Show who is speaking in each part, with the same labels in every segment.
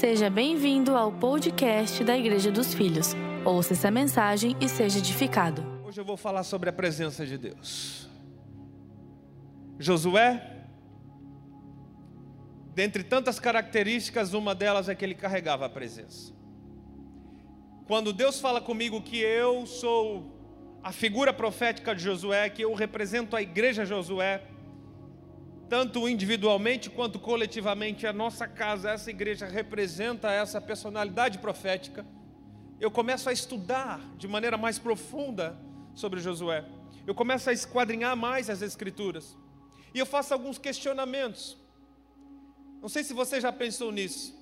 Speaker 1: Seja bem-vindo ao podcast da Igreja dos Filhos. Ouça essa mensagem e seja edificado.
Speaker 2: Hoje eu vou falar sobre a presença de Deus. Josué, dentre tantas características, uma delas é que ele carregava a presença. Quando Deus fala comigo que eu sou a figura profética de Josué, que eu represento a igreja Josué, tanto individualmente quanto coletivamente, a nossa casa, essa igreja representa essa personalidade profética. Eu começo a estudar de maneira mais profunda sobre Josué. Eu começo a esquadrinhar mais as Escrituras. E eu faço alguns questionamentos. Não sei se você já pensou nisso.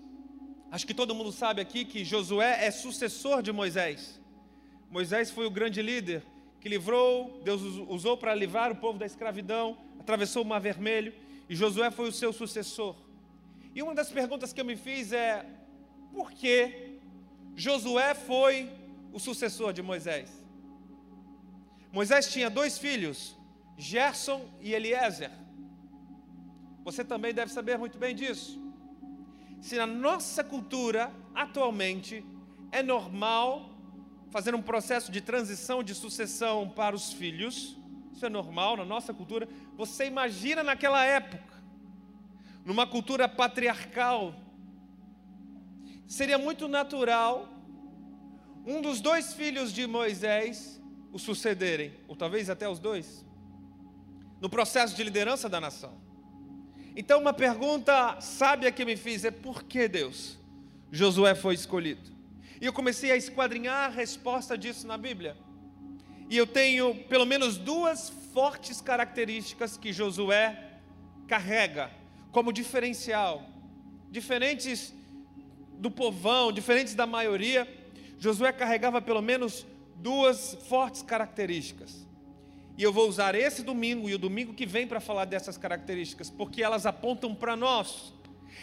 Speaker 2: Acho que todo mundo sabe aqui que Josué é sucessor de Moisés. Moisés foi o grande líder que livrou, Deus usou para livrar o povo da escravidão, atravessou o Mar Vermelho, e Josué foi o seu sucessor. E uma das perguntas que eu me fiz é: por que Josué foi o sucessor de Moisés? Moisés tinha dois filhos, Gerson e Eliezer. Você também deve saber muito bem disso. Se na nossa cultura, atualmente, é normal fazer um processo de transição de sucessão para os filhos, isso é normal na nossa cultura. Você imagina naquela época, numa cultura patriarcal, seria muito natural um dos dois filhos de Moisés o sucederem, ou talvez até os dois, no processo de liderança da nação. Então, uma pergunta sábia que me fiz é: por que Deus? Josué foi escolhido. E eu comecei a esquadrinhar a resposta disso na Bíblia. E eu tenho pelo menos duas fortes características que Josué carrega como diferencial. Diferentes do povão, diferentes da maioria, Josué carregava pelo menos duas fortes características. E eu vou usar esse domingo e o domingo que vem para falar dessas características, porque elas apontam para nós.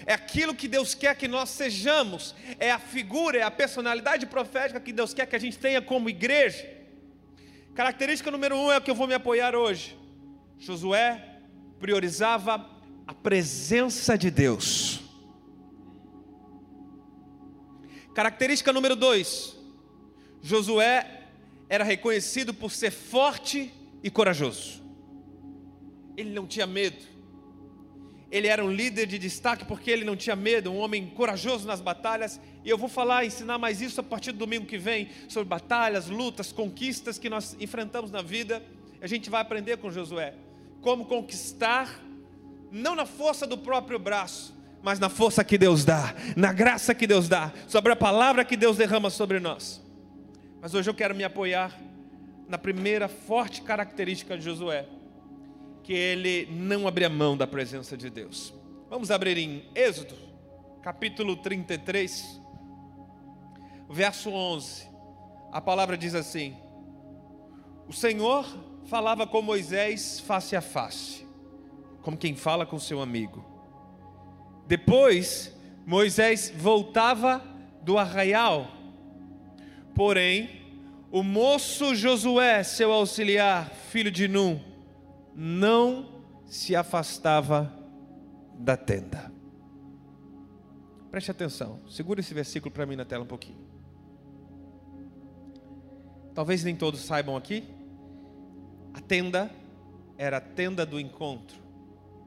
Speaker 2: É aquilo que Deus quer que nós sejamos, é a figura, é a personalidade profética que Deus quer que a gente tenha como igreja. Característica número um é o que eu vou me apoiar hoje. Josué priorizava a presença de Deus. Característica número dois: Josué era reconhecido por ser forte e corajoso. Ele não tinha medo. Ele era um líder de destaque porque ele não tinha medo, um homem corajoso nas batalhas. E eu vou falar, ensinar mais isso a partir do domingo que vem, sobre batalhas, lutas, conquistas que nós enfrentamos na vida. A gente vai aprender com Josué como conquistar, não na força do próprio braço, mas na força que Deus dá, na graça que Deus dá, sobre a palavra que Deus derrama sobre nós. Mas hoje eu quero me apoiar na primeira forte característica de Josué que ele não abria mão da presença de Deus. Vamos abrir em Êxodo, capítulo 33, verso 11. A palavra diz assim: O Senhor falava com Moisés face a face, como quem fala com seu amigo. Depois, Moisés voltava do arraial, porém, o moço Josué, seu auxiliar, filho de Num, não se afastava da tenda. Preste atenção, segura esse versículo para mim na tela um pouquinho. Talvez nem todos saibam aqui. A tenda era a tenda do encontro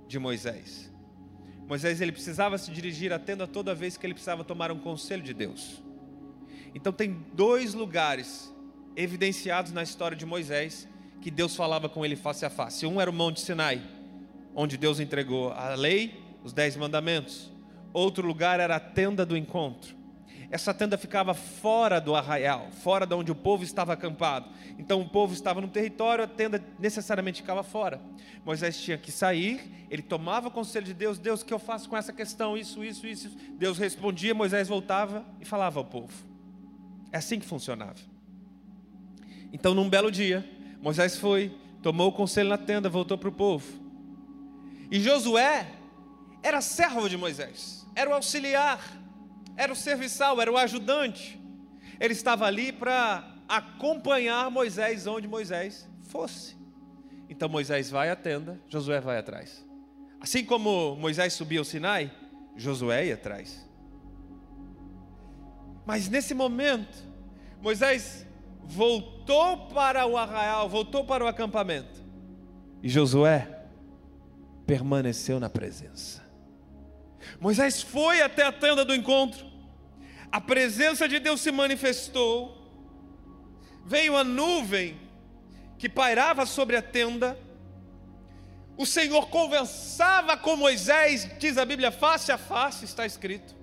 Speaker 2: de Moisés. Moisés ele precisava se dirigir à tenda toda vez que ele precisava tomar um conselho de Deus. Então tem dois lugares evidenciados na história de Moisés que Deus falava com ele face a face. Um era o Monte Sinai, onde Deus entregou a lei, os dez mandamentos. Outro lugar era a tenda do encontro. Essa tenda ficava fora do arraial, fora de onde o povo estava acampado. Então o povo estava no território, a tenda necessariamente ficava fora. Moisés tinha que sair, ele tomava o conselho de Deus: Deus, o que eu faço com essa questão? Isso, isso, isso. Deus respondia, Moisés voltava e falava ao povo. É assim que funcionava. Então, num belo dia, Moisés foi, tomou o conselho na tenda, voltou para o povo. E Josué era servo de Moisés, era o auxiliar, era o serviçal, era o ajudante. Ele estava ali para acompanhar Moisés onde Moisés fosse. Então Moisés vai à tenda, Josué vai atrás. Assim como Moisés subia o Sinai, Josué ia atrás. Mas nesse momento, Moisés voltou para o arraial, voltou para o acampamento. E Josué permaneceu na presença. Moisés foi até a tenda do encontro. A presença de Deus se manifestou. Veio a nuvem que pairava sobre a tenda. O Senhor conversava com Moisés, diz a Bíblia, face a face, está escrito.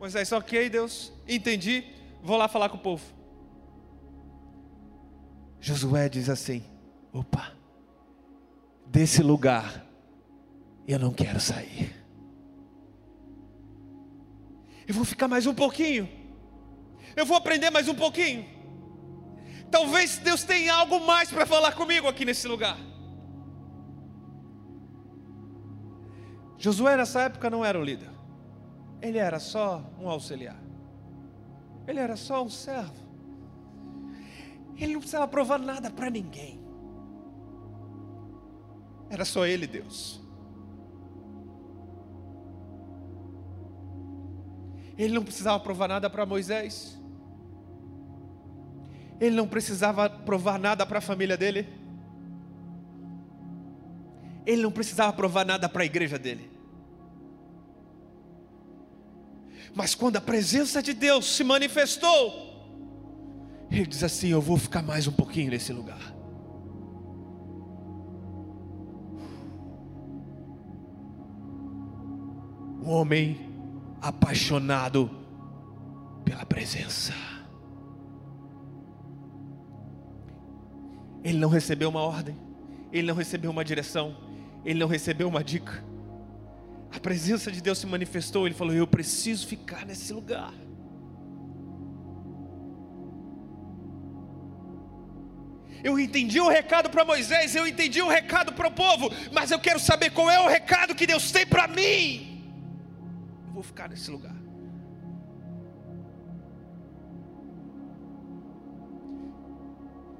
Speaker 2: Moisés, ok, Deus, entendi, vou lá falar com o povo. Josué diz assim: opa, desse lugar eu não quero sair. Eu vou ficar mais um pouquinho. Eu vou aprender mais um pouquinho. Talvez Deus tenha algo mais para falar comigo aqui nesse lugar. Josué nessa época não era o líder. Ele era só um auxiliar. Ele era só um servo. Ele não precisava provar nada para ninguém. Era só ele, Deus. Ele não precisava provar nada para Moisés. Ele não precisava provar nada para a família dele. Ele não precisava provar nada para a igreja dele. Mas quando a presença de Deus se manifestou, ele diz assim: Eu vou ficar mais um pouquinho nesse lugar. Um homem apaixonado pela presença. Ele não recebeu uma ordem, ele não recebeu uma direção, ele não recebeu uma dica. A presença de Deus se manifestou, ele falou: Eu preciso ficar nesse lugar. Eu entendi o recado para Moisés, eu entendi o recado para o povo, mas eu quero saber qual é o recado que Deus tem para mim. Eu vou ficar nesse lugar.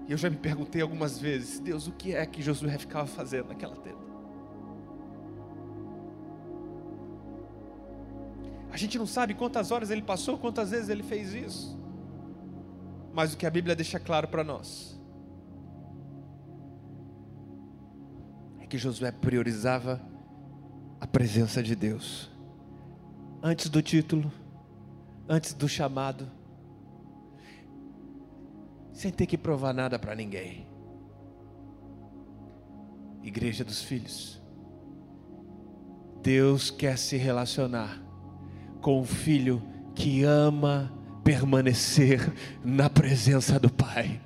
Speaker 2: E eu já me perguntei algumas vezes, Deus, o que é que Josué ficava fazendo naquela tenda? A gente não sabe quantas horas ele passou, quantas vezes ele fez isso. Mas o que a Bíblia deixa claro para nós é que Josué priorizava a presença de Deus. Antes do título, antes do chamado, sem ter que provar nada para ninguém. Igreja dos Filhos. Deus quer se relacionar com um filho que ama permanecer na presença do Pai.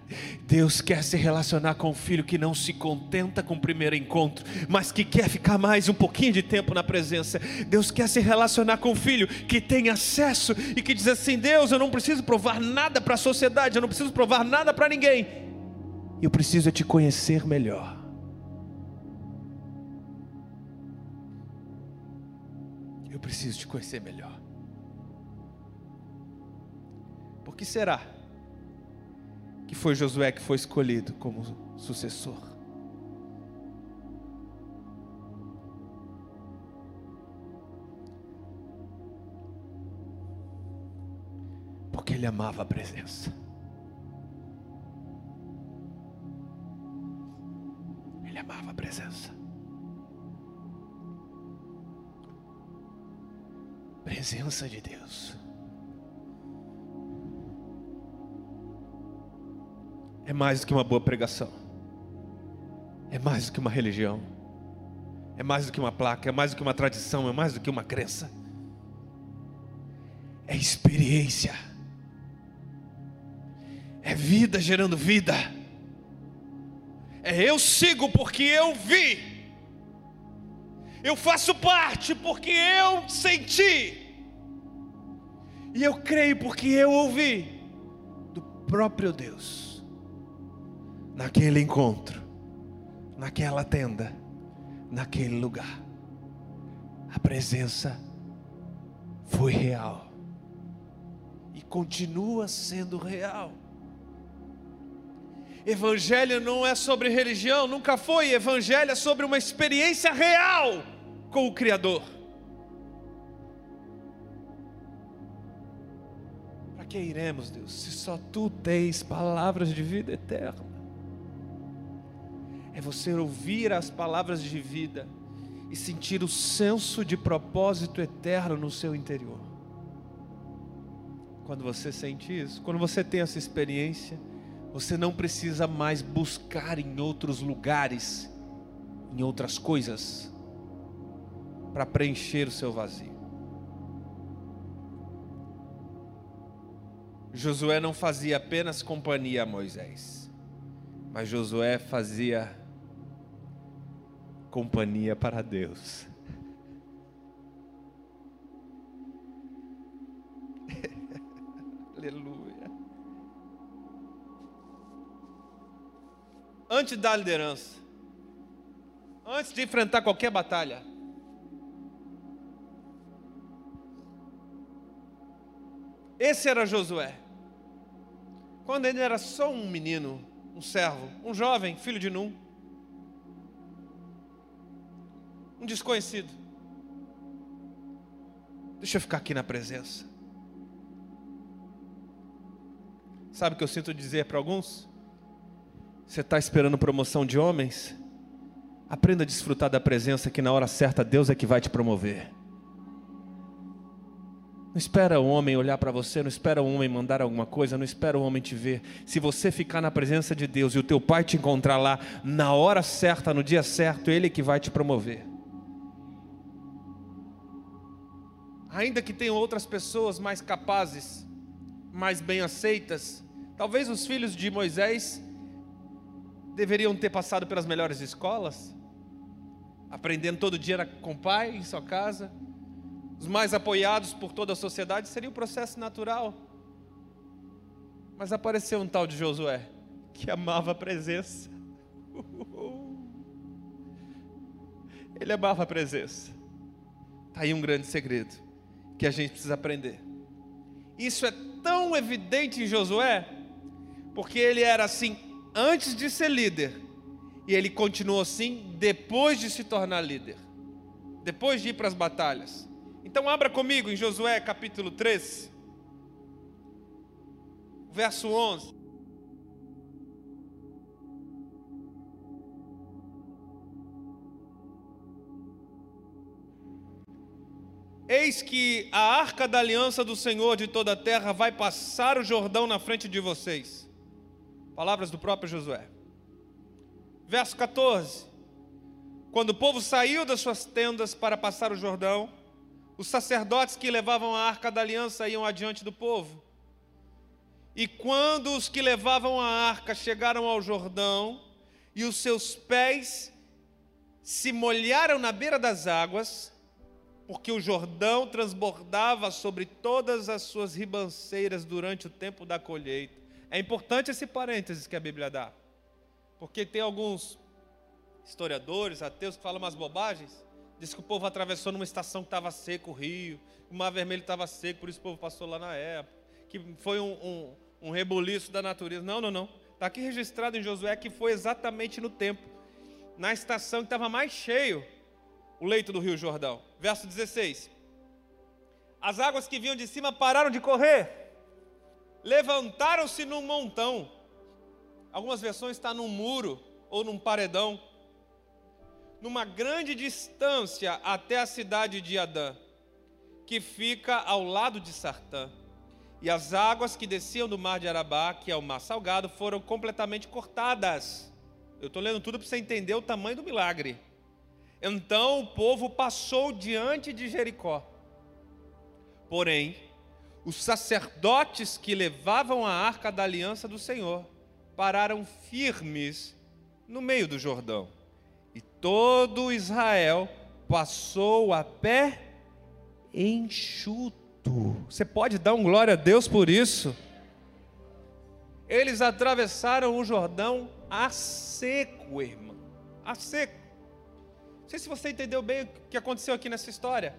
Speaker 2: Deus quer se relacionar com um filho que não se contenta com o primeiro encontro, mas que quer ficar mais um pouquinho de tempo na presença. Deus quer se relacionar com um filho que tem acesso e que diz assim: Deus, eu não preciso provar nada para a sociedade, eu não preciso provar nada para ninguém, eu preciso é te conhecer melhor. Preciso te conhecer melhor. Por que será que foi Josué que foi escolhido como sucessor? Porque ele amava a presença. Ele amava a presença. Presença de Deus. é mais do que uma boa pregação, é mais do que uma religião, é mais do que uma placa, é mais do que uma tradição, é mais do que uma crença, é experiência, é vida gerando vida, é eu sigo porque eu vi, eu faço parte porque eu senti, e eu creio porque eu ouvi do próprio Deus naquele encontro, naquela tenda, naquele lugar. A presença foi real e continua sendo real. Evangelho não é sobre religião, nunca foi. Evangelho é sobre uma experiência real com o Criador. Para que iremos, Deus, se só tu tens palavras de vida eterna? É você ouvir as palavras de vida e sentir o senso de propósito eterno no seu interior. Quando você sente isso, quando você tem essa experiência, você não precisa mais buscar em outros lugares, em outras coisas, para preencher o seu vazio. Josué não fazia apenas companhia a Moisés, mas Josué fazia companhia para Deus. Aleluia. Antes da liderança, antes de enfrentar qualquer batalha, esse era Josué. Quando ele era só um menino, um servo, um jovem, filho de Num, um desconhecido. Deixa eu ficar aqui na presença. Sabe o que eu sinto dizer para alguns? Você está esperando promoção de homens? Aprenda a desfrutar da presença que na hora certa Deus é que vai te promover. Não espera o homem olhar para você, não espera o homem mandar alguma coisa, não espera o homem te ver. Se você ficar na presença de Deus e o teu pai te encontrar lá, na hora certa, no dia certo, ele é que vai te promover. Ainda que tenham outras pessoas mais capazes, mais bem aceitas, talvez os filhos de Moisés deveriam ter passado pelas melhores escolas, aprendendo todo dia com o pai em sua casa os mais apoiados por toda a sociedade, seria o processo natural. Mas apareceu um tal de Josué, que amava a presença. Ele amava a presença. Está aí um grande segredo que a gente precisa aprender. Isso é tão evidente em Josué, porque ele era assim antes de ser líder, e ele continuou assim depois de se tornar líder, depois de ir para as batalhas. Então abra comigo em Josué capítulo 3, verso 11. Eis que a arca da aliança do Senhor de toda a terra vai passar o Jordão na frente de vocês. Palavras do próprio Josué. Verso 14. Quando o povo saiu das suas tendas para passar o Jordão, os sacerdotes que levavam a arca da aliança iam adiante do povo. E quando os que levavam a arca chegaram ao Jordão, e os seus pés se molharam na beira das águas, porque o Jordão transbordava sobre todas as suas ribanceiras durante o tempo da colheita. É importante esse parênteses que a Bíblia dá, porque tem alguns historiadores, ateus, que falam umas bobagens, Diz que o povo atravessou numa estação que estava seco, o rio, o mar vermelho estava seco, por isso o povo passou lá na época. Que foi um, um, um rebuliço da natureza. Não, não, não. Está aqui registrado em Josué que foi exatamente no tempo, na estação que estava mais cheio o leito do rio Jordão. Verso 16. As águas que vinham de cima pararam de correr, levantaram-se num montão. Algumas versões está num muro ou num paredão numa grande distância até a cidade de Adã, que fica ao lado de Sartã. E as águas que desciam do mar de Arabá, que é o mar salgado, foram completamente cortadas. Eu estou lendo tudo para você entender o tamanho do milagre. Então o povo passou diante de Jericó. Porém, os sacerdotes que levavam a arca da aliança do Senhor pararam firmes no meio do Jordão. E todo Israel passou a pé enxuto. Você pode dar um glória a Deus por isso? Eles atravessaram o Jordão a seco, irmão. A seco. Não sei se você entendeu bem o que aconteceu aqui nessa história.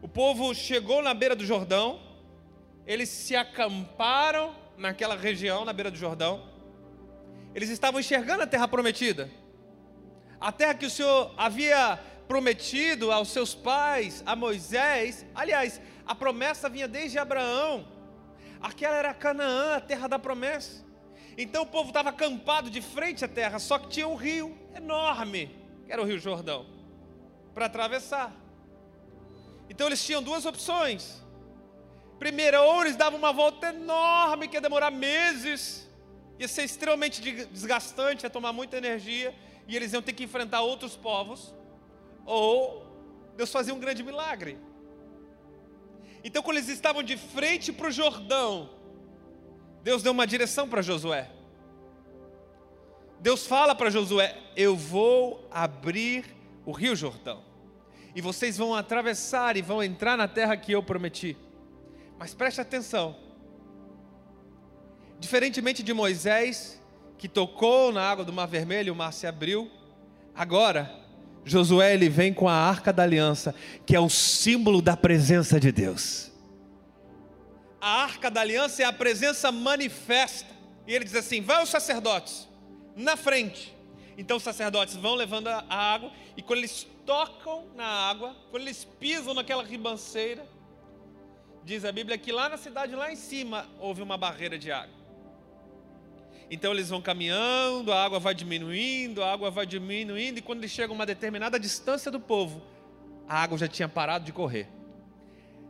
Speaker 2: O povo chegou na beira do Jordão, eles se acamparam naquela região, na beira do Jordão. Eles estavam enxergando a terra prometida a terra que o Senhor havia prometido aos seus pais, a Moisés. Aliás, a promessa vinha desde Abraão. Aquela era Canaã, a terra da promessa. Então o povo estava acampado de frente à terra, só que tinha um rio enorme, que era o Rio Jordão, para atravessar. Então eles tinham duas opções. Primeiro, ou eles davam uma volta enorme, que ia demorar meses, ia ser extremamente desgastante, ia tomar muita energia, e eles iam ter que enfrentar outros povos, ou Deus fazia um grande milagre. Então, quando eles estavam de frente para o Jordão, Deus deu uma direção para Josué. Deus fala para Josué: Eu vou abrir o rio Jordão, e vocês vão atravessar e vão entrar na terra que eu prometi. Mas preste atenção: diferentemente de Moisés, que tocou na água do Mar Vermelho, o mar se abriu, agora Josué ele vem com a arca da aliança, que é o símbolo da presença de Deus. A arca da aliança é a presença manifesta. E ele diz assim: vai os sacerdotes na frente. Então os sacerdotes vão levando a água, e quando eles tocam na água, quando eles pisam naquela ribanceira, diz a Bíblia que lá na cidade, lá em cima, houve uma barreira de água. Então eles vão caminhando, a água vai diminuindo, a água vai diminuindo, e quando eles chegam a uma determinada distância do povo, a água já tinha parado de correr.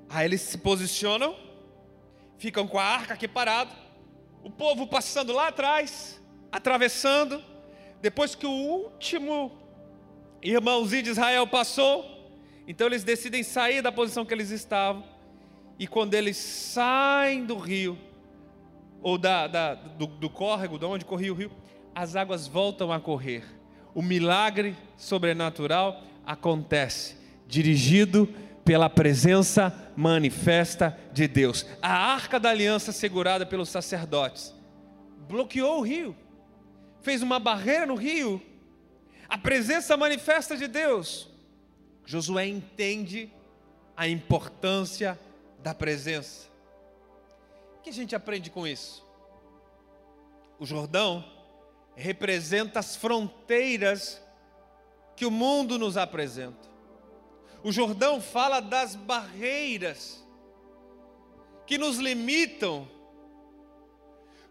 Speaker 2: Aí eles se posicionam, ficam com a arca aqui parado, o povo passando lá atrás, atravessando, depois que o último irmãozinho de Israel passou, então eles decidem sair da posição que eles estavam, e quando eles saem do rio, ou da, da do, do córrego, de onde corria o rio, as águas voltam a correr. O milagre sobrenatural acontece, dirigido pela presença manifesta de Deus. A arca da aliança segurada pelos sacerdotes bloqueou o rio, fez uma barreira no rio. A presença manifesta de Deus. Josué entende a importância da presença que a gente aprende com isso? O Jordão representa as fronteiras que o mundo nos apresenta. O Jordão fala das barreiras que nos limitam.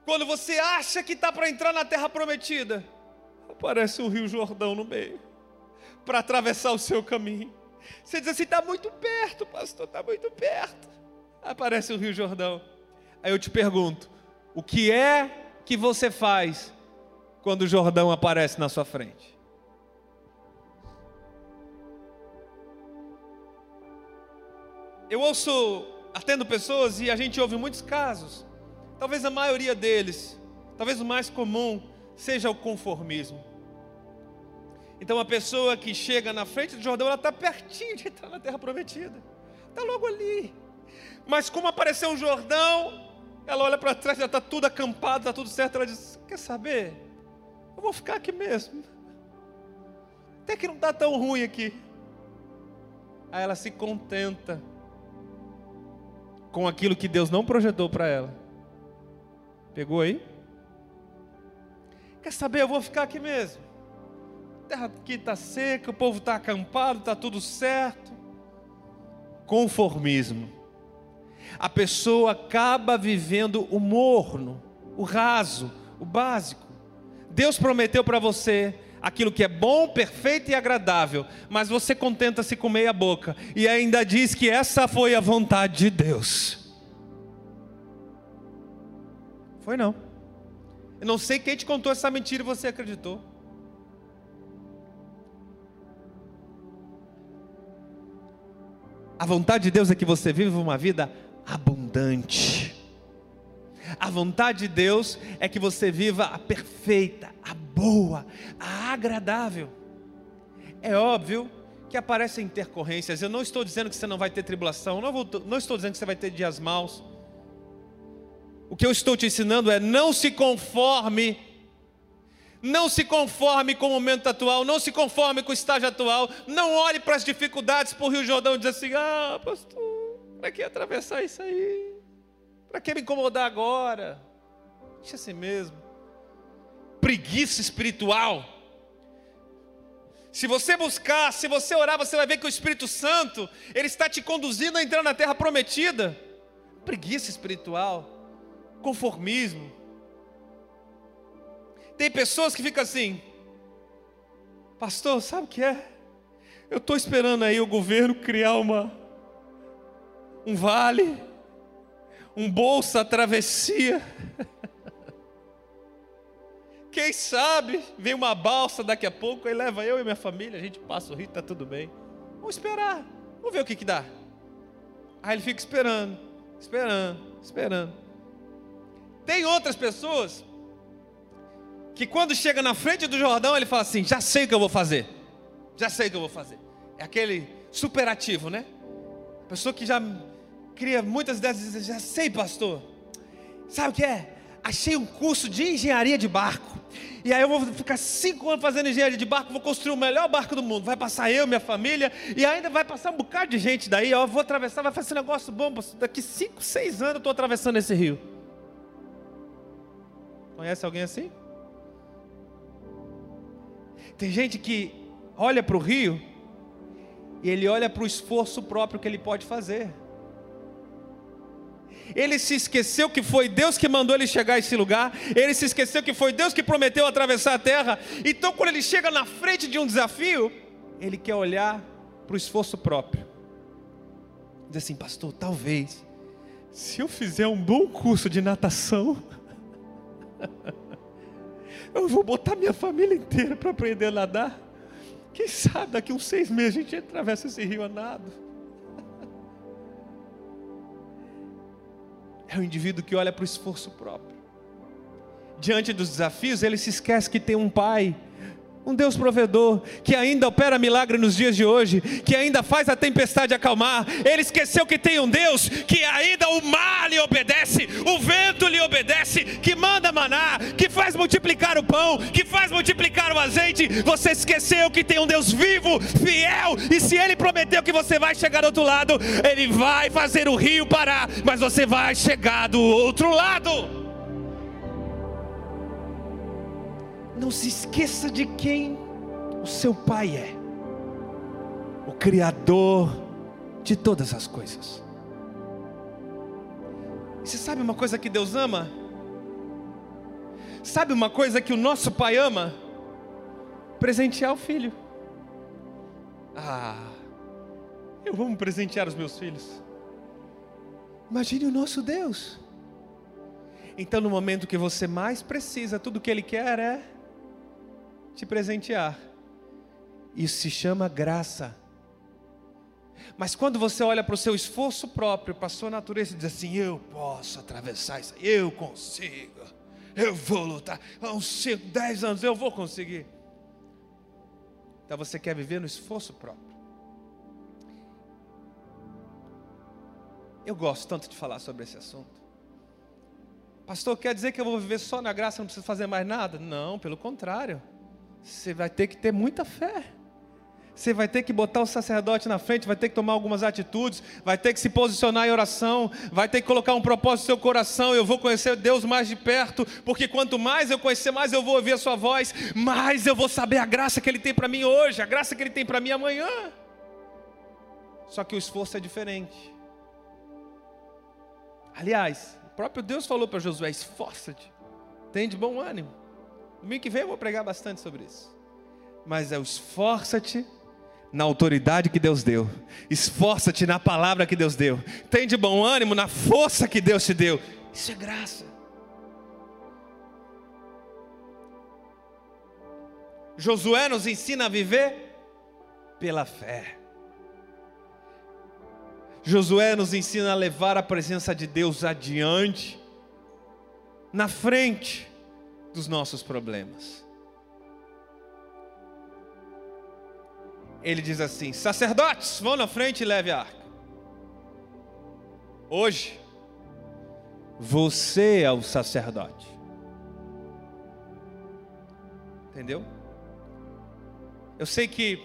Speaker 2: Quando você acha que está para entrar na terra prometida, aparece o Rio Jordão no meio para atravessar o seu caminho. Você diz assim: está muito perto, pastor, está muito perto. Aparece o Rio Jordão. Aí eu te pergunto: o que é que você faz quando o Jordão aparece na sua frente? Eu ouço, atendo pessoas e a gente ouve muitos casos. Talvez a maioria deles, talvez o mais comum, seja o conformismo. Então a pessoa que chega na frente do Jordão, ela está pertinho de entrar na terra prometida. Está logo ali. Mas como apareceu o Jordão, ela olha para trás, já está tudo acampado, está tudo certo. Ela diz: Quer saber? Eu vou ficar aqui mesmo. Até que não está tão ruim aqui. Aí ela se contenta com aquilo que Deus não projetou para ela. Pegou aí? Quer saber? Eu vou ficar aqui mesmo. A terra aqui está seca, o povo está acampado, está tudo certo. Conformismo a pessoa acaba vivendo o morno, o raso, o básico. Deus prometeu para você aquilo que é bom, perfeito e agradável, mas você contenta-se com meia boca e ainda diz que essa foi a vontade de Deus. Foi não. Eu não sei quem te contou essa mentira e você acreditou. A vontade de Deus é que você viva uma vida abundante. A vontade de Deus é que você viva a perfeita, a boa, a agradável. É óbvio que aparecem intercorrências. Eu não estou dizendo que você não vai ter tribulação, não, vou, não estou dizendo que você vai ter dias maus. O que eu estou te ensinando é não se conforme, não se conforme com o momento atual, não se conforme com o estágio atual, não olhe para as dificuldades por Rio Jordão e diz assim: ah, pastor, para que atravessar isso aí? Para que me incomodar agora? Deixa assim mesmo. Preguiça espiritual. Se você buscar, se você orar, você vai ver que o Espírito Santo, ele está te conduzindo a entrar na terra prometida. Preguiça espiritual. conformismo. Tem pessoas que ficam assim, pastor, sabe o que é? Eu estou esperando aí o governo criar uma, um vale, um bolsa travessia. Quem sabe vem uma balsa daqui a pouco e leva eu e minha família, a gente passa o rio, está tudo bem. Vamos esperar, vamos ver o que, que dá. Aí ele fica esperando, esperando, esperando. Tem outras pessoas que quando chega na frente do Jordão, ele fala assim: já sei o que eu vou fazer. Já sei o que eu vou fazer. É aquele superativo, né? Pessoa que já cria muitas diz: já sei, pastor. Sabe o que é? Achei um curso de engenharia de barco. E aí eu vou ficar cinco anos fazendo engenharia de barco, vou construir o melhor barco do mundo. Vai passar eu, minha família, e ainda vai passar um bocado de gente daí. Eu vou atravessar, vai fazer um negócio bom. Daqui cinco, seis anos eu estou atravessando esse rio. Conhece alguém assim? Tem gente que olha para o rio e ele olha para o esforço próprio que ele pode fazer. Ele se esqueceu que foi Deus que mandou ele chegar a esse lugar. Ele se esqueceu que foi Deus que prometeu atravessar a terra. Então, quando ele chega na frente de um desafio, ele quer olhar para o esforço próprio. Diz assim, pastor, talvez, se eu fizer um bom curso de natação, eu vou botar minha família inteira para aprender a nadar. Quem sabe daqui uns seis meses a gente atravessa esse rio a nado. É o indivíduo que olha para o esforço próprio. Diante dos desafios, ele se esquece que tem um pai um Deus provedor, que ainda opera milagre nos dias de hoje, que ainda faz a tempestade acalmar. Ele esqueceu que tem um Deus que ainda o mar lhe obedece, o vento lhe obedece, que manda maná, que faz multiplicar o pão, que faz multiplicar o azeite. Você esqueceu que tem um Deus vivo, fiel, e se ele prometeu que você vai chegar do outro lado, ele vai fazer o rio parar, mas você vai chegar do outro lado. Não se esqueça de quem o seu Pai é o Criador de todas as coisas. E você sabe uma coisa que Deus ama? Sabe uma coisa que o nosso Pai ama? Presentear o filho. Ah, eu vou presentear os meus filhos. Imagine o nosso Deus. Então, no momento que você mais precisa, tudo que Ele quer é te presentear. Isso se chama graça. Mas quando você olha para o seu esforço próprio, para a sua natureza, e diz assim: Eu posso atravessar isso, eu consigo, eu vou lutar, há uns 5, 10 anos eu vou conseguir. Então você quer viver no esforço próprio. Eu gosto tanto de falar sobre esse assunto. Pastor, quer dizer que eu vou viver só na graça, não preciso fazer mais nada? Não, pelo contrário. Você vai ter que ter muita fé. Você vai ter que botar o sacerdote na frente, vai ter que tomar algumas atitudes, vai ter que se posicionar em oração, vai ter que colocar um propósito no seu coração. Eu vou conhecer Deus mais de perto, porque quanto mais eu conhecer, mais eu vou ouvir a Sua voz, mais eu vou saber a graça que Ele tem para mim hoje, a graça que Ele tem para mim amanhã. Só que o esforço é diferente. Aliás, o próprio Deus falou para Josué: esforça-te, tem de bom ânimo. Domingo que vem eu vou pregar bastante sobre isso. Mas é o esforça-te na autoridade que Deus deu. Esforça-te na palavra que Deus deu. Tem de bom ânimo na força que Deus te deu. Isso é graça. Josué nos ensina a viver pela fé. Josué nos ensina a levar a presença de Deus adiante, na frente dos nossos problemas. Ele diz assim: sacerdotes, vão na frente e leve a arca. Hoje, você é o sacerdote. Entendeu? Eu sei que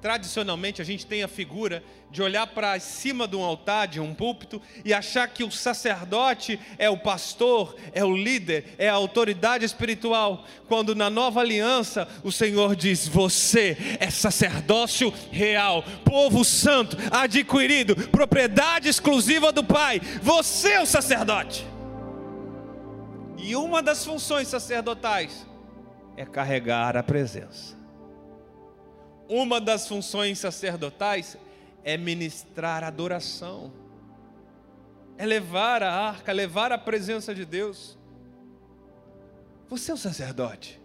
Speaker 2: tradicionalmente a gente tem a figura de olhar para cima de um altar, de um púlpito, e achar que o sacerdote é o pastor, é o líder, é a autoridade espiritual, quando na nova aliança o Senhor diz: Você é sacerdócio real, povo santo, adquirido, propriedade exclusiva do Pai, você é o sacerdote. E uma das funções sacerdotais é carregar a presença. Uma das funções sacerdotais é ministrar adoração, é levar a arca, levar a presença de Deus. Você é o sacerdote.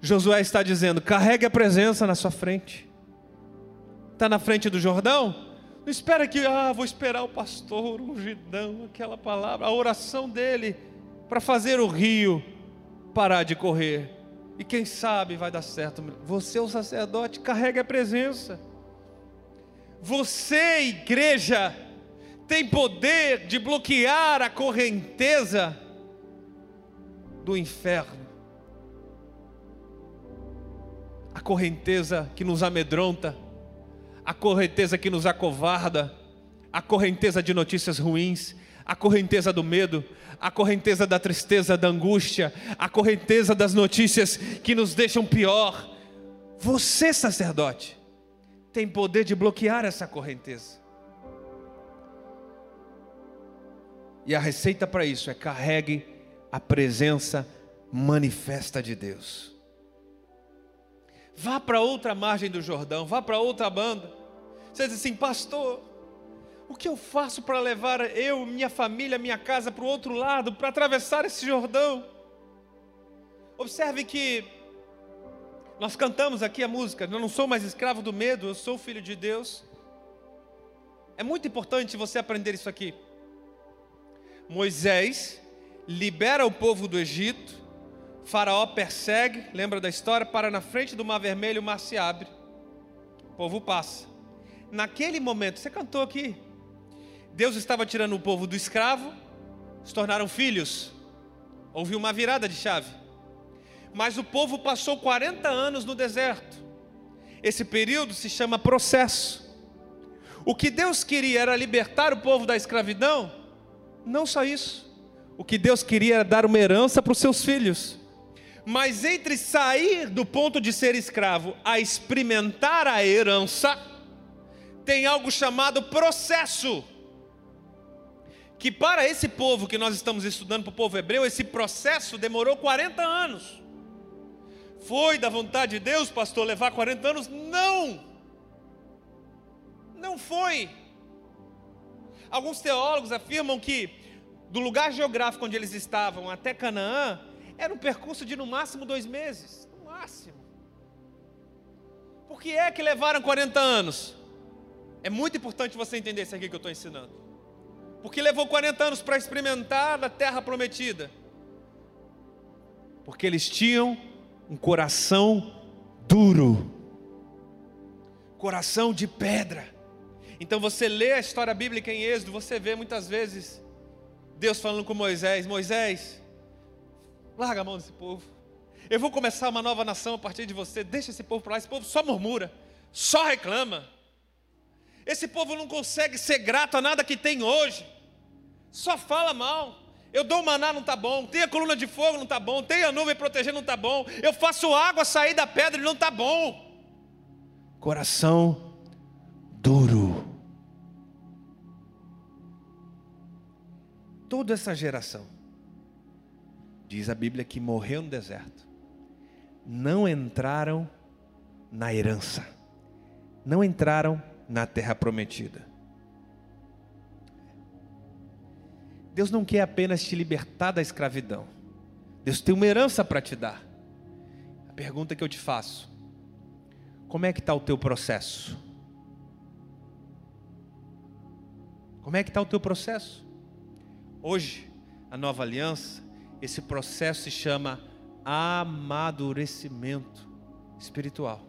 Speaker 2: Josué está dizendo: carregue a presença na sua frente. Está na frente do Jordão? Não espera que, ah, vou esperar o pastor, o ungidão, aquela palavra, a oração dele, para fazer o rio parar de correr. E quem sabe vai dar certo. Você, é o sacerdote, carrega a presença. Você, igreja, tem poder de bloquear a correnteza do inferno. A correnteza que nos amedronta a correnteza que nos acovarda, a correnteza de notícias ruins, a correnteza do medo, a correnteza da tristeza, da angústia, a correnteza das notícias que nos deixam pior. Você, sacerdote, tem poder de bloquear essa correnteza. E a receita para isso é carregue a presença manifesta de Deus. Vá para outra margem do Jordão, vá para outra banda. Você diz assim, pastor, o que eu faço para levar eu, minha família, minha casa para o outro lado, para atravessar esse Jordão? Observe que nós cantamos aqui a música, eu não sou mais escravo do medo, eu sou filho de Deus. É muito importante você aprender isso aqui. Moisés libera o povo do Egito, Faraó persegue, lembra da história? Para na frente do Mar Vermelho, o mar se abre, o povo passa naquele momento, você cantou aqui, Deus estava tirando o povo do escravo, se tornaram filhos, houve uma virada de chave. Mas o povo passou 40 anos no deserto. Esse período se chama processo. O que Deus queria era libertar o povo da escravidão, não só isso. O que Deus queria era dar uma herança para os seus filhos. Mas entre sair do ponto de ser escravo a experimentar a herança, tem algo chamado processo. Que para esse povo que nós estamos estudando, para o povo hebreu, esse processo demorou 40 anos. Foi da vontade de Deus, pastor, levar 40 anos? Não! Não foi. Alguns teólogos afirmam que do lugar geográfico onde eles estavam até Canaã, era um percurso de no máximo dois meses. No máximo. Por que é que levaram 40 anos? É muito importante você entender isso aqui que eu estou ensinando. Porque levou 40 anos para experimentar a terra prometida. Porque eles tinham um coração duro, coração de pedra. Então você lê a história bíblica em Êxodo, você vê muitas vezes Deus falando com Moisés: Moisés, larga a mão desse povo. Eu vou começar uma nova nação a partir de você. Deixa esse povo para lá. Esse povo só murmura, só reclama. Esse povo não consegue ser grato a nada que tem hoje. Só fala mal. Eu dou maná, não está bom. Tem a coluna de fogo, não está bom. Tem a nuvem protegendo, não está bom. Eu faço água sair da pedra não está bom. Coração duro. Toda essa geração, diz a Bíblia que morreu no deserto, não entraram na herança, não entraram na terra prometida. Deus não quer apenas te libertar da escravidão. Deus tem uma herança para te dar. A pergunta que eu te faço: como é que está o teu processo? Como é que está o teu processo? Hoje, a nova aliança, esse processo se chama amadurecimento espiritual.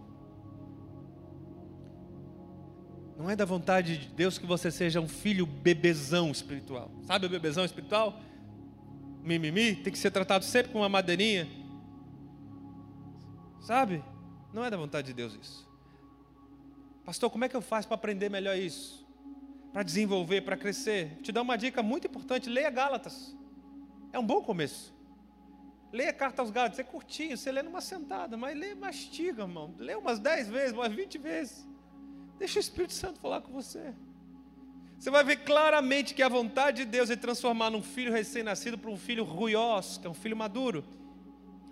Speaker 2: Não é da vontade de Deus que você seja um filho bebezão espiritual. Sabe o bebezão espiritual? Mimimi, tem que ser tratado sempre com uma madeirinha. Sabe? Não é da vontade de Deus isso. Pastor, como é que eu faço para aprender melhor isso? Para desenvolver, para crescer? Te dar uma dica muito importante: leia Gálatas. É um bom começo. Leia a carta aos Gálatas, é curtinho, você lê numa sentada, mas lê, mastiga, irmão. Lê umas 10 vezes, umas 20 vezes. Deixa o Espírito Santo falar com você. Você vai ver claramente que a vontade de Deus é transformar um filho recém-nascido para um filho ruiós, que é um filho maduro.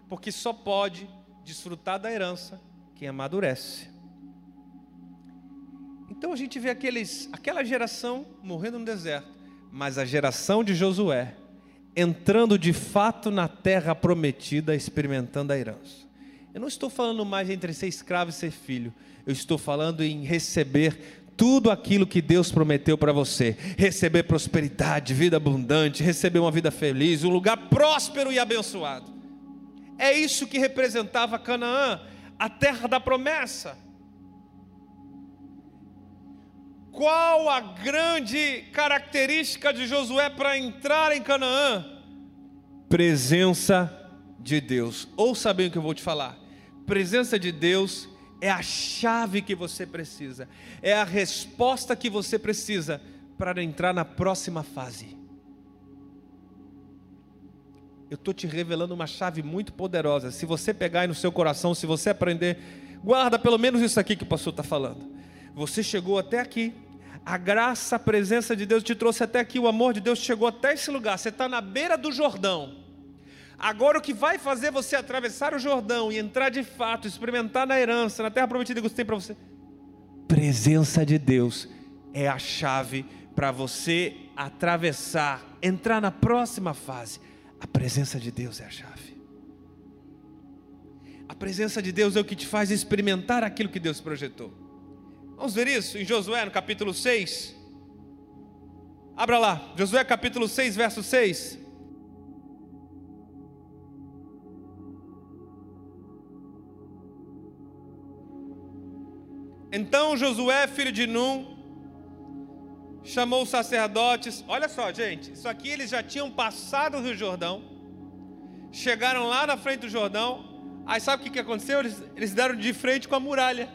Speaker 2: Porque só pode desfrutar da herança quem amadurece. Então a gente vê aqueles, aquela geração morrendo no deserto, mas a geração de Josué entrando de fato na terra prometida, experimentando a herança. Eu não estou falando mais entre ser escravo e ser filho, eu estou falando em receber tudo aquilo que Deus prometeu para você: receber prosperidade, vida abundante, receber uma vida feliz, um lugar próspero e abençoado. É isso que representava Canaã, a terra da promessa. Qual a grande característica de Josué para entrar em Canaã? Presença de Deus. Ouça bem o que eu vou te falar. Presença de Deus é a chave que você precisa, é a resposta que você precisa para entrar na próxima fase. Eu estou te revelando uma chave muito poderosa. Se você pegar aí no seu coração, se você aprender, guarda pelo menos isso aqui que o pastor está falando. Você chegou até aqui, a graça, a presença de Deus te trouxe até aqui, o amor de Deus chegou até esse lugar. Você está na beira do Jordão. Agora o que vai fazer você atravessar o Jordão e entrar de fato, experimentar na herança, na terra prometida que Deus tem para você? Presença de Deus é a chave para você atravessar, entrar na próxima fase. A presença de Deus é a chave. A presença de Deus é o que te faz experimentar aquilo que Deus projetou. Vamos ver isso em Josué, no capítulo 6. Abra lá, Josué capítulo 6, verso 6. Então Josué, filho de Num, chamou os sacerdotes. Olha só, gente, isso aqui eles já tinham passado o Rio Jordão, chegaram lá na frente do Jordão. Aí sabe o que, aconteceu? Eles, eles deram de frente com a muralha,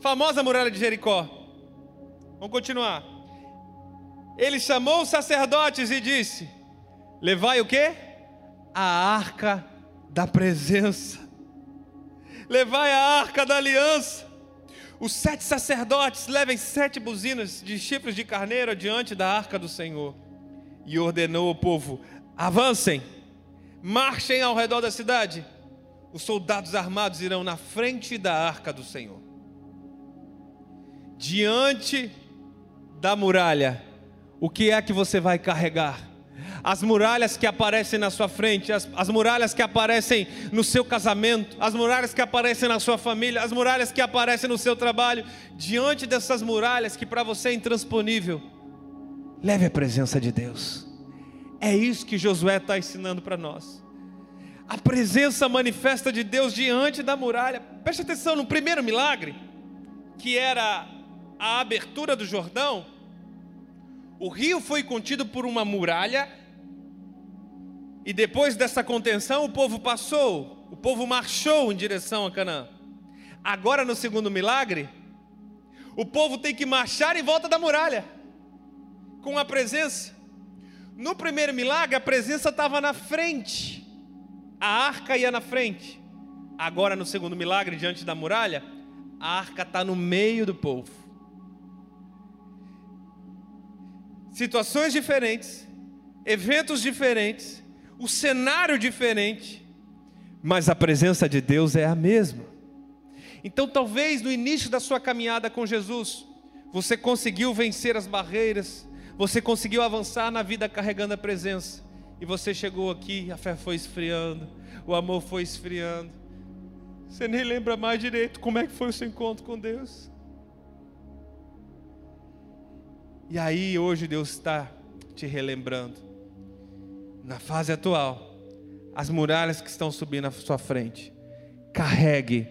Speaker 2: famosa muralha de Jericó. Vamos continuar. Ele chamou os sacerdotes e disse: Levai o que? A arca da presença. Levai a arca da aliança os sete sacerdotes levem sete buzinas de chifres de carneiro diante da arca do Senhor. E ordenou ao povo: avancem, marchem ao redor da cidade. Os soldados armados irão na frente da arca do Senhor. Diante da muralha, o que é que você vai carregar? As muralhas que aparecem na sua frente, as, as muralhas que aparecem no seu casamento, as muralhas que aparecem na sua família, as muralhas que aparecem no seu trabalho, diante dessas muralhas que para você é intransponível, leve a presença de Deus. É isso que Josué está ensinando para nós. A presença manifesta de Deus diante da muralha. Preste atenção no primeiro milagre, que era a abertura do Jordão. O rio foi contido por uma muralha e depois dessa contenção, o povo passou, o povo marchou em direção a Canaã. Agora, no segundo milagre, o povo tem que marchar em volta da muralha, com a presença. No primeiro milagre, a presença estava na frente, a arca ia na frente. Agora, no segundo milagre, diante da muralha, a arca está no meio do povo. Situações diferentes, eventos diferentes, o cenário diferente, mas a presença de Deus é a mesma. Então, talvez no início da sua caminhada com Jesus, você conseguiu vencer as barreiras, você conseguiu avançar na vida carregando a presença, e você chegou aqui, a fé foi esfriando, o amor foi esfriando. Você nem lembra mais direito como é que foi o seu encontro com Deus. E aí hoje Deus está te relembrando na fase atual, as muralhas que estão subindo à sua frente, carregue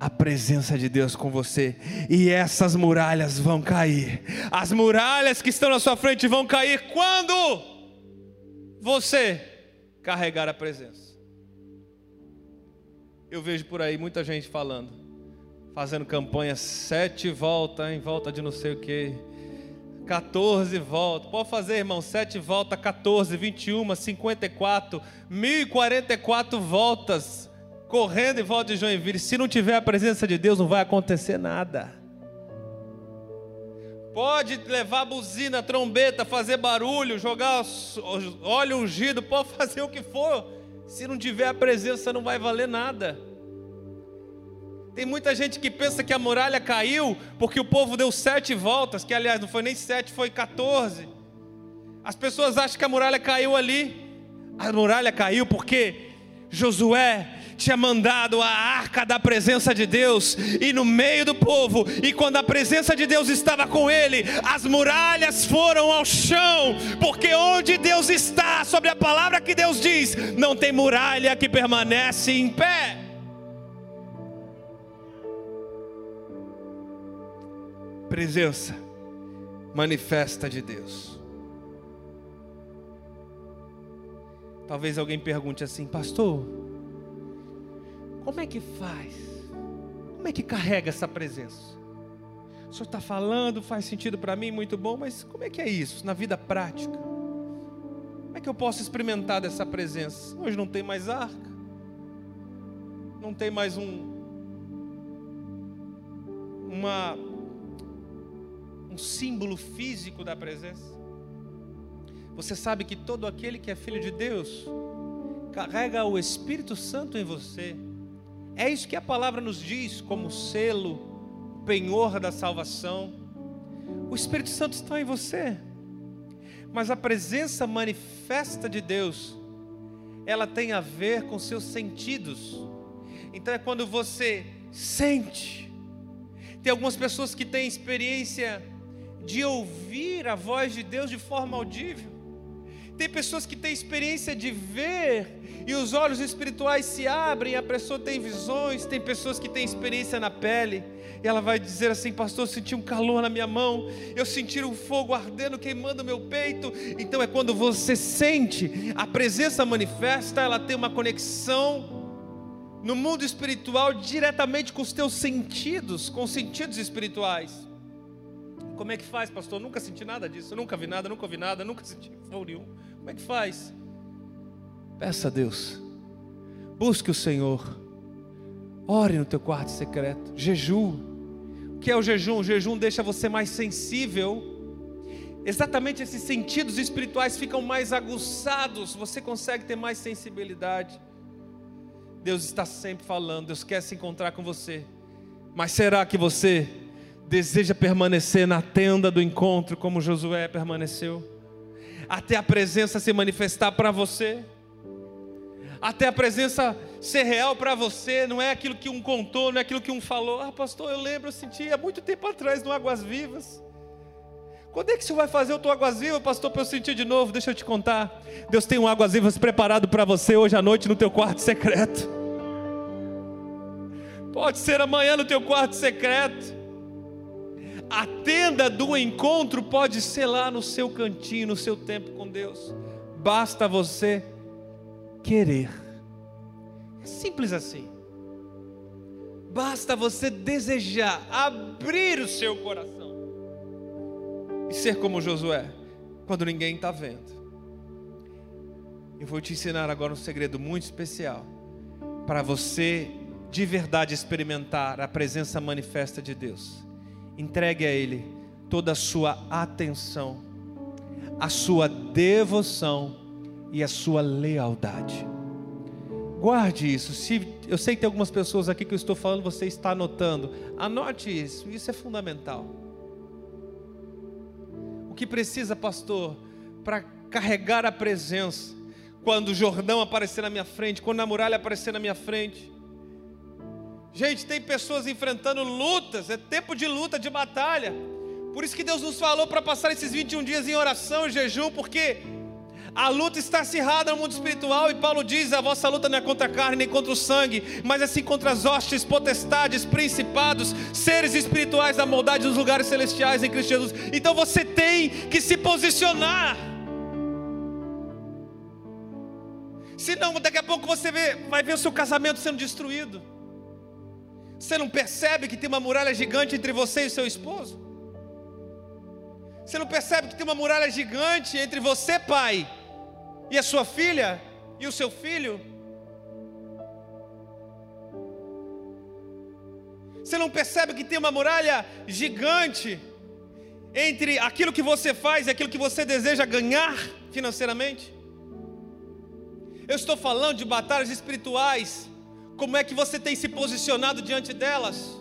Speaker 2: a presença de Deus com você, e essas muralhas vão cair. As muralhas que estão na sua frente vão cair quando você carregar a presença. Eu vejo por aí muita gente falando, fazendo campanha sete voltas em volta de não sei o que 14 voltas. Pode fazer, irmão. 7 voltas, 14, 21, 54, 1044 voltas. Correndo em volta de Joinville. Se não tiver a presença de Deus, não vai acontecer nada. pode levar buzina, trombeta, fazer barulho, jogar óleo ungido, pode fazer o que for. Se não tiver a presença, não vai valer nada. Tem muita gente que pensa que a muralha caiu porque o povo deu sete voltas, que aliás não foi nem sete, foi 14. As pessoas acham que a muralha caiu ali. A muralha caiu porque Josué tinha mandado a arca da presença de Deus e no meio do povo, e quando a presença de Deus estava com ele, as muralhas foram ao chão, porque onde Deus está, sobre a palavra que Deus diz, não tem muralha que permanece em pé. Presença manifesta de Deus. Talvez alguém pergunte assim, pastor, como é que faz? Como é que carrega essa presença? O senhor está falando, faz sentido para mim, muito bom, mas como é que é isso na vida prática? Como é que eu posso experimentar dessa presença? Hoje não tem mais arca, não tem mais um, uma um símbolo físico da presença. Você sabe que todo aquele que é filho de Deus carrega o Espírito Santo em você. É isso que a palavra nos diz como selo, penhor da salvação. O Espírito Santo está em você. Mas a presença manifesta de Deus, ela tem a ver com seus sentidos. Então é quando você sente. Tem algumas pessoas que têm experiência de ouvir a voz de Deus de forma audível. Tem pessoas que têm experiência de ver e os olhos espirituais se abrem, a pessoa tem visões. Tem pessoas que têm experiência na pele e ela vai dizer assim: Pastor, eu senti um calor na minha mão, eu senti um fogo ardendo, queimando meu peito. Então é quando você sente, a presença manifesta, ela tem uma conexão no mundo espiritual diretamente com os teus sentidos, com os sentidos espirituais. Como é que faz, pastor? nunca senti nada disso, nunca vi nada, nunca ouvi nada, nunca senti fogo nenhum. Como é que faz? Peça a Deus, busque o Senhor, ore no teu quarto secreto, jejum. O que é o jejum? O jejum deixa você mais sensível. Exatamente esses sentidos espirituais ficam mais aguçados, você consegue ter mais sensibilidade. Deus está sempre falando, Deus quer se encontrar com você. Mas será que você deseja permanecer na tenda do encontro como Josué permaneceu, até a presença se manifestar para você, até a presença ser real para você, não é aquilo que um contou, não é aquilo que um falou. Ah, pastor, eu lembro, eu senti há muito tempo atrás no Águas Vivas. Quando é que você vai fazer o teu Águas Vivas, pastor, para eu sentir de novo? Deixa eu te contar. Deus tem um Águas Vivas preparado para você hoje à noite no teu quarto secreto. Pode ser amanhã no teu quarto secreto. A tenda do encontro pode ser lá no seu cantinho, no seu tempo com Deus. Basta você querer. É simples assim. Basta você desejar, abrir o seu coração e ser como Josué, quando ninguém está vendo. Eu vou te ensinar agora um segredo muito especial para você de verdade experimentar a presença manifesta de Deus entregue a Ele toda a sua atenção, a sua devoção e a sua lealdade. Guarde isso. Se eu sei que tem algumas pessoas aqui que eu estou falando, você está anotando. Anote isso. Isso é fundamental. O que precisa, pastor, para carregar a presença? Quando o Jordão aparecer na minha frente, quando a muralha aparecer na minha frente, Gente, tem pessoas enfrentando lutas, é tempo de luta, de batalha. Por isso que Deus nos falou para passar esses 21 dias em oração e jejum, porque a luta está acirrada no mundo espiritual, e Paulo diz: a vossa luta não é contra a carne nem contra o sangue, mas é sim contra as hostes, potestades, principados, seres espirituais da maldade dos lugares celestiais em Cristo Jesus. Então você tem que se posicionar. Senão, daqui a pouco você vê, vai ver o seu casamento sendo destruído. Você não percebe que tem uma muralha gigante entre você e seu esposo? Você não percebe que tem uma muralha gigante entre você, pai, e a sua filha e o seu filho? Você não percebe que tem uma muralha gigante entre aquilo que você faz e aquilo que você deseja ganhar financeiramente? Eu estou falando de batalhas espirituais. Como é que você tem se posicionado diante delas?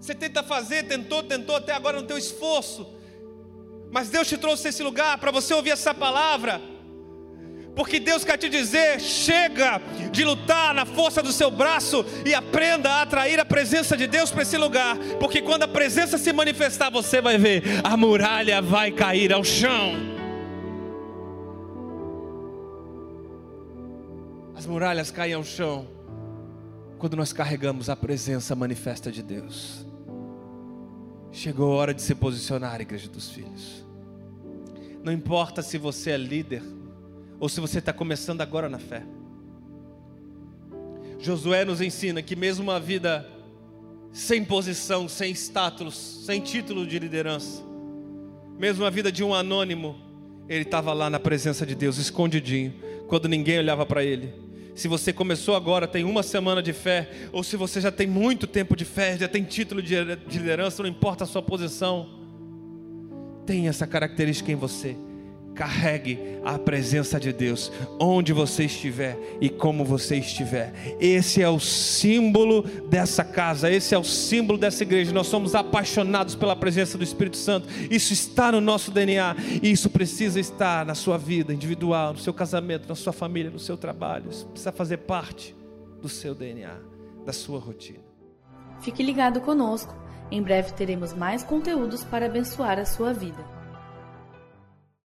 Speaker 2: Você tenta fazer, tentou, tentou até agora no teu esforço. Mas Deus te trouxe esse lugar para você ouvir essa palavra. Porque Deus quer te dizer: chega de lutar na força do seu braço e aprenda a atrair a presença de Deus para esse lugar. Porque quando a presença se manifestar, você vai ver, a muralha vai cair ao chão. As muralhas caem ao chão quando nós carregamos a presença manifesta de Deus. Chegou a hora de se posicionar, igreja dos filhos. Não importa se você é líder ou se você está começando agora na fé. Josué nos ensina que mesmo uma vida sem posição, sem status, sem título de liderança, mesmo a vida de um anônimo, ele estava lá na presença de Deus, escondidinho, quando ninguém olhava para ele. Se você começou agora, tem uma semana de fé, ou se você já tem muito tempo de fé, já tem título de liderança, não importa a sua posição, tem essa característica em você Carregue a presença de Deus onde você estiver e como você estiver. Esse é o símbolo dessa casa, esse é o símbolo dessa igreja. Nós somos apaixonados pela presença do Espírito Santo. Isso está no nosso DNA e isso precisa estar na sua vida individual, no seu casamento, na sua família, no seu trabalho. Isso precisa fazer parte do seu DNA, da sua rotina.
Speaker 1: Fique ligado conosco. Em breve teremos mais conteúdos para abençoar a sua vida.